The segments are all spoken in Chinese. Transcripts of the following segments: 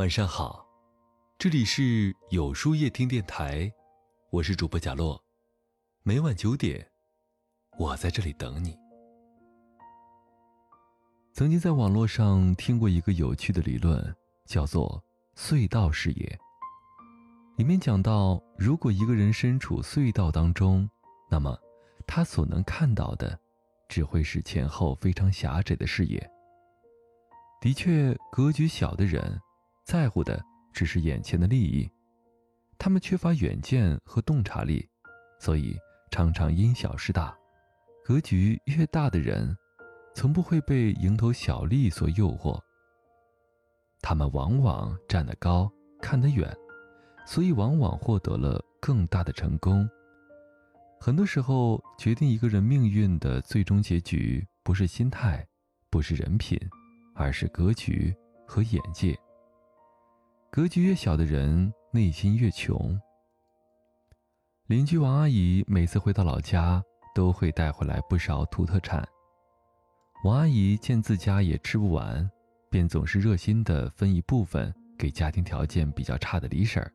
晚上好，这里是有书夜听电台，我是主播贾洛，每晚九点，我在这里等你。曾经在网络上听过一个有趣的理论，叫做隧道视野。里面讲到，如果一个人身处隧道当中，那么他所能看到的，只会是前后非常狭窄的视野。的确，格局小的人。在乎的只是眼前的利益，他们缺乏远见和洞察力，所以常常因小失大。格局越大的人，从不会被蝇头小利所诱惑。他们往往站得高，看得远，所以往往获得了更大的成功。很多时候，决定一个人命运的最终结局，不是心态，不是人品，而是格局和眼界。格局越小的人，内心越穷。邻居王阿姨每次回到老家，都会带回来不少土特产。王阿姨见自家也吃不完，便总是热心的分一部分给家庭条件比较差的李婶儿。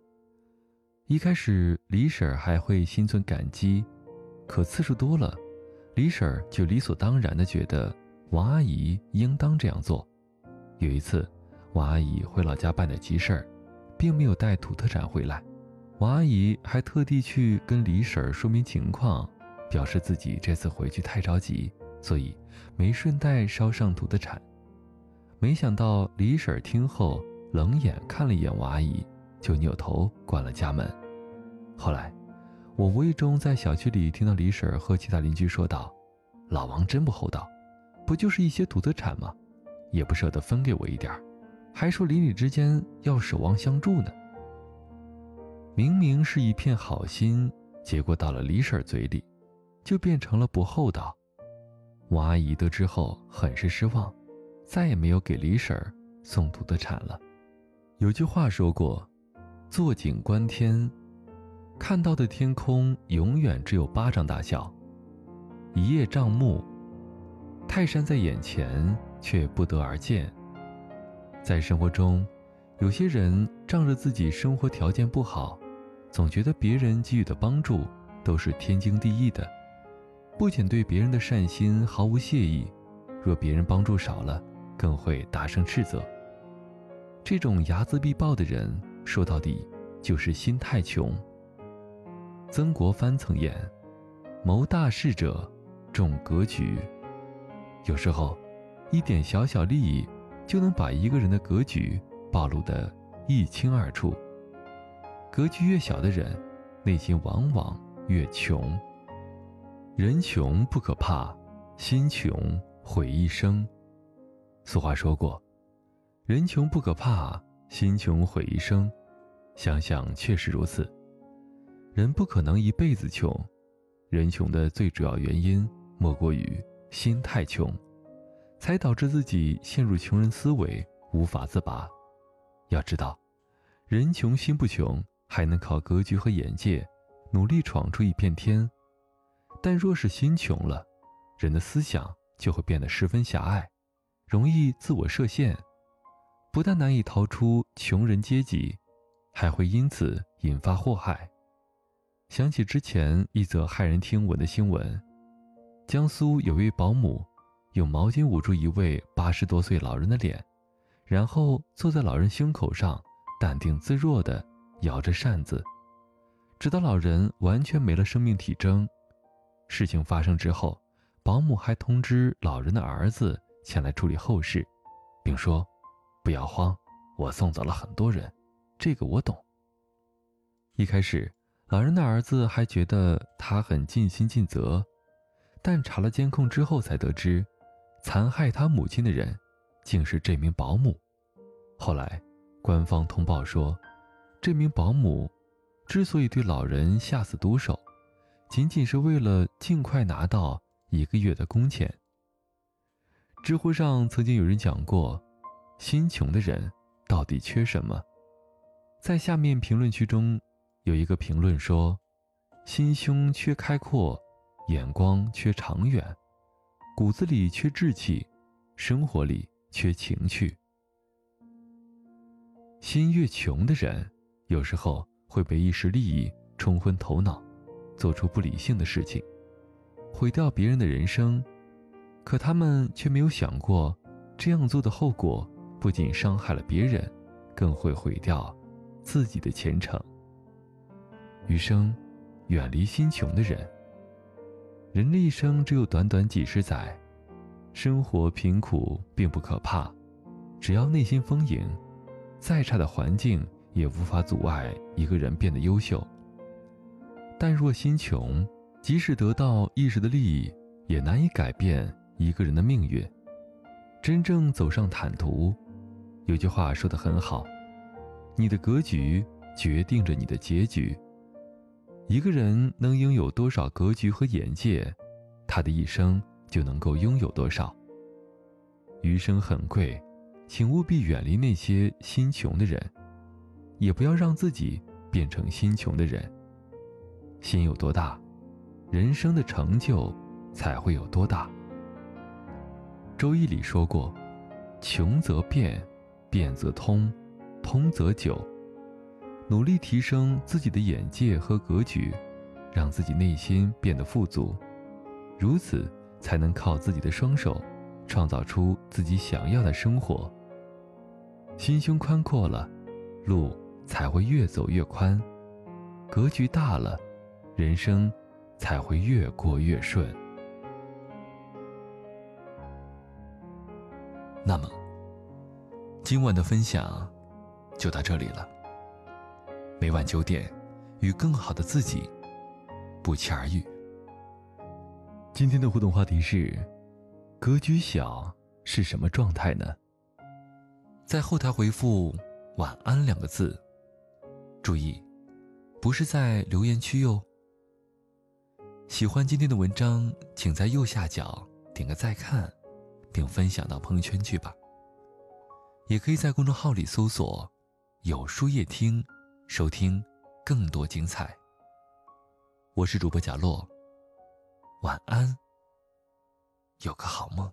一开始，李婶儿还会心存感激，可次数多了，李婶儿就理所当然的觉得王阿姨应当这样做。有一次。王阿姨回老家办点急事儿，并没有带土特产回来。王阿姨还特地去跟李婶儿说明情况，表示自己这次回去太着急，所以没顺带捎上土特产。没想到李婶儿听后冷眼看了一眼王阿姨，就扭头关了家门。后来，我无意中在小区里听到李婶儿和其他邻居说道：“老王真不厚道，不就是一些土特产吗？也不舍得分给我一点儿。”还说邻里之间要守望相助呢。明明是一片好心，结果到了李婶嘴里，就变成了不厚道。王阿姨得知后很是失望，再也没有给李婶送土特产了。有句话说过：“坐井观天，看到的天空永远只有巴掌大小；一叶障目，泰山在眼前却不得而见。”在生活中，有些人仗着自己生活条件不好，总觉得别人给予的帮助都是天经地义的，不仅对别人的善心毫无谢意，若别人帮助少了，更会大声斥责。这种睚眦必报的人，说到底就是心太穷。曾国藩曾言：“谋大事者，重格局。”有时候，一点小小利益。就能把一个人的格局暴露得一清二楚。格局越小的人，内心往往越穷。人穷不可怕，心穷毁一生。俗话说过：“人穷不可怕，心穷毁一生。”想想确实如此。人不可能一辈子穷，人穷的最主要原因莫过于心太穷。才导致自己陷入穷人思维，无法自拔。要知道，人穷心不穷，还能靠格局和眼界，努力闯出一片天。但若是心穷了，人的思想就会变得十分狭隘，容易自我设限，不但难以逃出穷人阶级，还会因此引发祸害。想起之前一则骇人听闻的新闻：江苏有位保姆。用毛巾捂住一位八十多岁老人的脸，然后坐在老人胸口上，淡定自若地摇着扇子，直到老人完全没了生命体征。事情发生之后，保姆还通知老人的儿子前来处理后事，并说：“不要慌，我送走了很多人，这个我懂。”一开始，老人的儿子还觉得他很尽心尽责，但查了监控之后才得知。残害他母亲的人，竟是这名保姆。后来，官方通报说，这名保姆之所以对老人下死毒手，仅仅是为了尽快拿到一个月的工钱。知乎上曾经有人讲过，心穷的人到底缺什么？在下面评论区中，有一个评论说：“心胸缺开阔，眼光缺长远。”骨子里缺志气，生活里缺情趣。心越穷的人，有时候会被一时利益冲昏头脑，做出不理性的事情，毁掉别人的人生。可他们却没有想过，这样做的后果不仅伤害了别人，更会毁掉自己的前程。余生，远离心穷的人。人的一生只有短短几十载，生活贫苦并不可怕，只要内心丰盈，再差的环境也无法阻碍一个人变得优秀。但若心穷，即使得到一时的利益，也难以改变一个人的命运。真正走上坦途，有句话说的很好：“你的格局决定着你的结局。”一个人能拥有多少格局和眼界，他的一生就能够拥有多少。余生很贵，请务必远离那些心穷的人，也不要让自己变成心穷的人。心有多大，人生的成就才会有多大。周易里说过：“穷则变，变则通，通则久。”努力提升自己的眼界和格局，让自己内心变得富足，如此才能靠自己的双手，创造出自己想要的生活。心胸宽阔了，路才会越走越宽；格局大了，人生才会越过越顺。那么，今晚的分享就到这里了。每晚九点，与更好的自己不期而遇。今天的互动话题是：格局小是什么状态呢？在后台回复“晚安”两个字，注意，不是在留言区哟。喜欢今天的文章，请在右下角点个再看，并分享到朋友圈去吧。也可以在公众号里搜索“有书夜听”。收听更多精彩。我是主播贾洛，晚安，有个好梦。